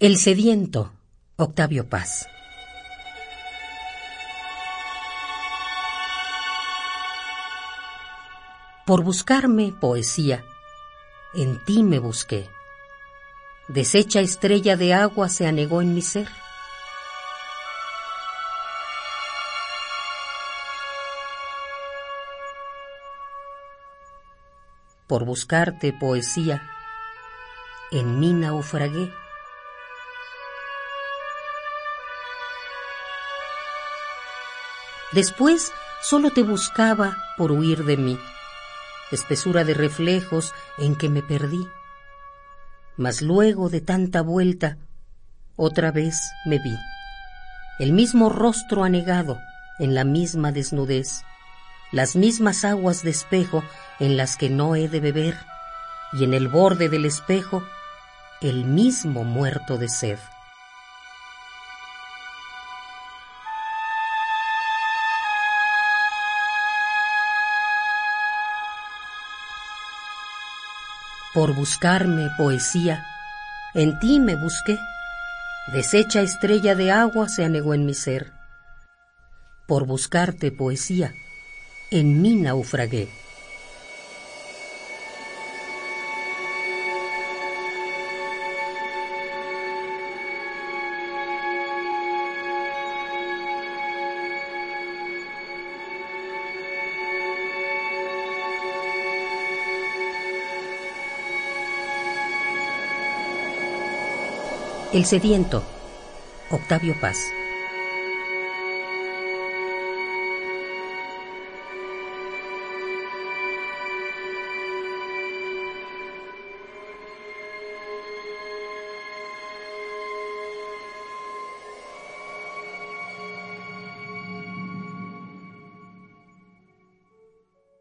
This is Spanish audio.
El sediento, Octavio Paz. Por buscarme poesía, en ti me busqué. Deshecha estrella de agua se anegó en mi ser. Por buscarte poesía, en mí naufragué. Después solo te buscaba por huir de mí, espesura de reflejos en que me perdí. Mas luego de tanta vuelta, otra vez me vi, el mismo rostro anegado en la misma desnudez, las mismas aguas de espejo en las que no he de beber, y en el borde del espejo el mismo muerto de sed. Por buscarme poesía, en ti me busqué. Deshecha estrella de agua se anegó en mi ser. Por buscarte poesía, en mí naufragué. El sediento, Octavio Paz.